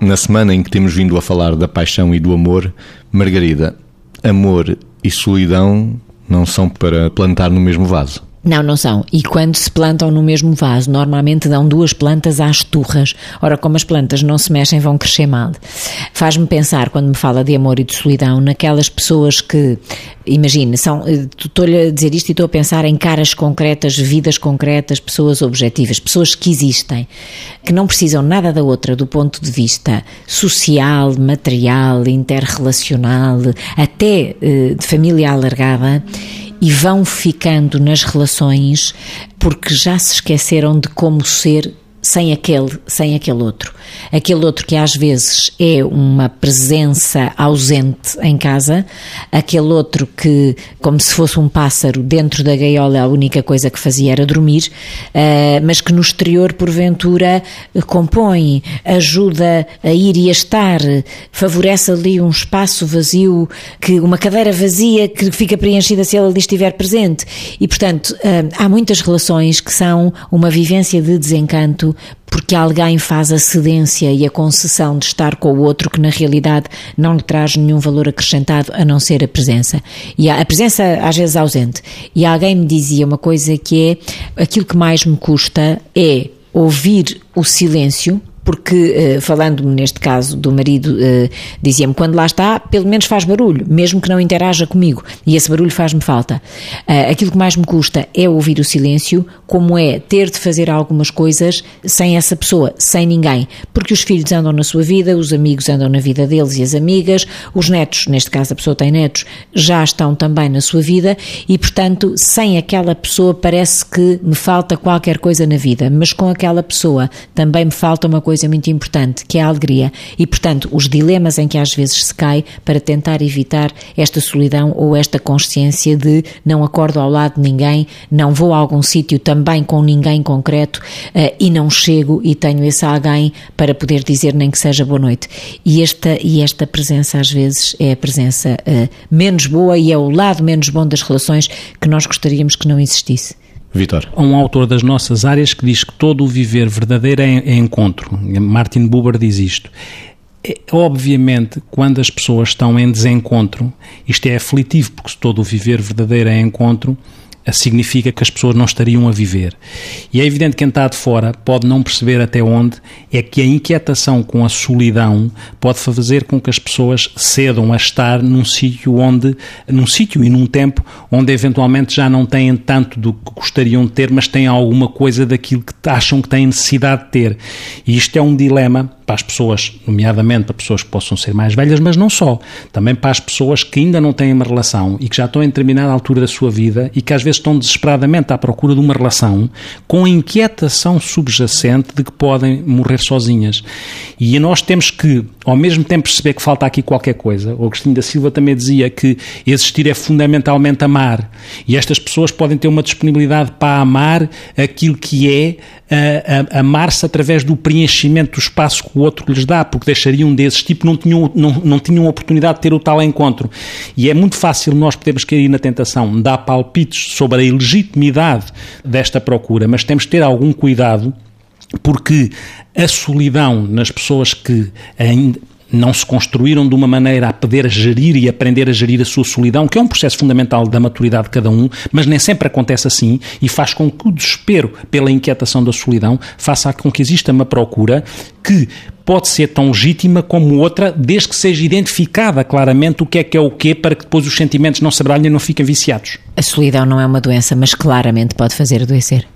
Na semana em que temos vindo a falar da paixão e do amor, Margarida, amor e solidão não são para plantar no mesmo vaso. Não, não são. E quando se plantam no mesmo vaso, normalmente dão duas plantas às turras. Ora, como as plantas não se mexem, vão crescer mal. Faz-me pensar, quando me fala de amor e de solidão, naquelas pessoas que, imagina, são, estou-lhe a dizer isto e estou a pensar em caras concretas, vidas concretas, pessoas objetivas, pessoas que existem, que não precisam nada da outra do ponto de vista social, material, interrelacional, até eh, de família alargada e vão ficando nas relações porque já se esqueceram de como ser sem aquele, sem aquele outro. Aquele outro que às vezes é uma presença ausente em casa, aquele outro que, como se fosse um pássaro dentro da gaiola, a única coisa que fazia era dormir, uh, mas que no exterior, porventura, compõe, ajuda a ir e a estar, favorece ali um espaço vazio, que uma cadeira vazia que fica preenchida se ele ali estiver presente. E, portanto, uh, há muitas relações que são uma vivência de desencanto porque alguém faz a cedência e a concessão de estar com o outro que na realidade não lhe traz nenhum valor acrescentado a não ser a presença. E a presença às vezes ausente. E alguém me dizia uma coisa que é aquilo que mais me custa é ouvir o silêncio porque, eh, falando-me neste caso do marido, eh, dizia-me: quando lá está, pelo menos faz barulho, mesmo que não interaja comigo, e esse barulho faz-me falta. Eh, aquilo que mais me custa é ouvir o silêncio, como é ter de fazer algumas coisas sem essa pessoa, sem ninguém, porque os filhos andam na sua vida, os amigos andam na vida deles e as amigas, os netos, neste caso a pessoa tem netos, já estão também na sua vida e, portanto, sem aquela pessoa parece que me falta qualquer coisa na vida, mas com aquela pessoa também me falta uma coisa coisa muito importante, que é a alegria. E, portanto, os dilemas em que às vezes se cai para tentar evitar esta solidão ou esta consciência de não acordo ao lado de ninguém, não vou a algum sítio também com ninguém concreto uh, e não chego e tenho esse alguém para poder dizer nem que seja boa noite. E esta, e esta presença às vezes é a presença uh, menos boa e é o lado menos bom das relações que nós gostaríamos que não existisse. Vitor. Um autor das nossas áreas que diz que todo o viver verdadeiro é, é encontro. Martin Buber diz isto. É, obviamente, quando as pessoas estão em desencontro, isto é aflitivo, porque se todo o viver verdadeiro é encontro, significa que as pessoas não estariam a viver. E é evidente que quem está de fora pode não perceber até onde é que a inquietação com a solidão pode fazer com que as pessoas cedam a estar num sítio onde, num sítio e num tempo onde eventualmente já não têm tanto do que gostariam de ter, mas têm alguma coisa daquilo que acham que têm necessidade de ter. E isto é um dilema para as pessoas, nomeadamente para pessoas que possam ser mais velhas, mas não só. Também para as pessoas que ainda não têm uma relação e que já estão em determinada altura da sua vida e que às vezes estão desesperadamente à procura de uma relação com inquietação subjacente de que podem morrer sozinhas. E nós temos que, ao mesmo tempo, perceber que falta aqui qualquer coisa. O Agostinho da Silva também dizia que existir é fundamentalmente amar. E estas pessoas podem ter uma disponibilidade para amar aquilo que é amar-se através do preenchimento do espaço que o outro lhes dá, porque deixariam desses tipo, não tinham, não, não tinham oportunidade de ter o tal encontro. E é muito fácil nós podermos cair na tentação de dar palpites sobre a ilegitimidade desta procura, mas temos de ter algum cuidado porque a solidão nas pessoas que ainda não se construíram de uma maneira a poder gerir e aprender a gerir a sua solidão, que é um processo fundamental da maturidade de cada um, mas nem sempre acontece assim e faz com que o desespero pela inquietação da solidão faça com que exista uma procura que pode ser tão legítima como outra, desde que seja identificada claramente o que é que é o quê, para que depois os sentimentos não se abralhem e não fiquem viciados. A solidão não é uma doença, mas claramente pode fazer adoecer.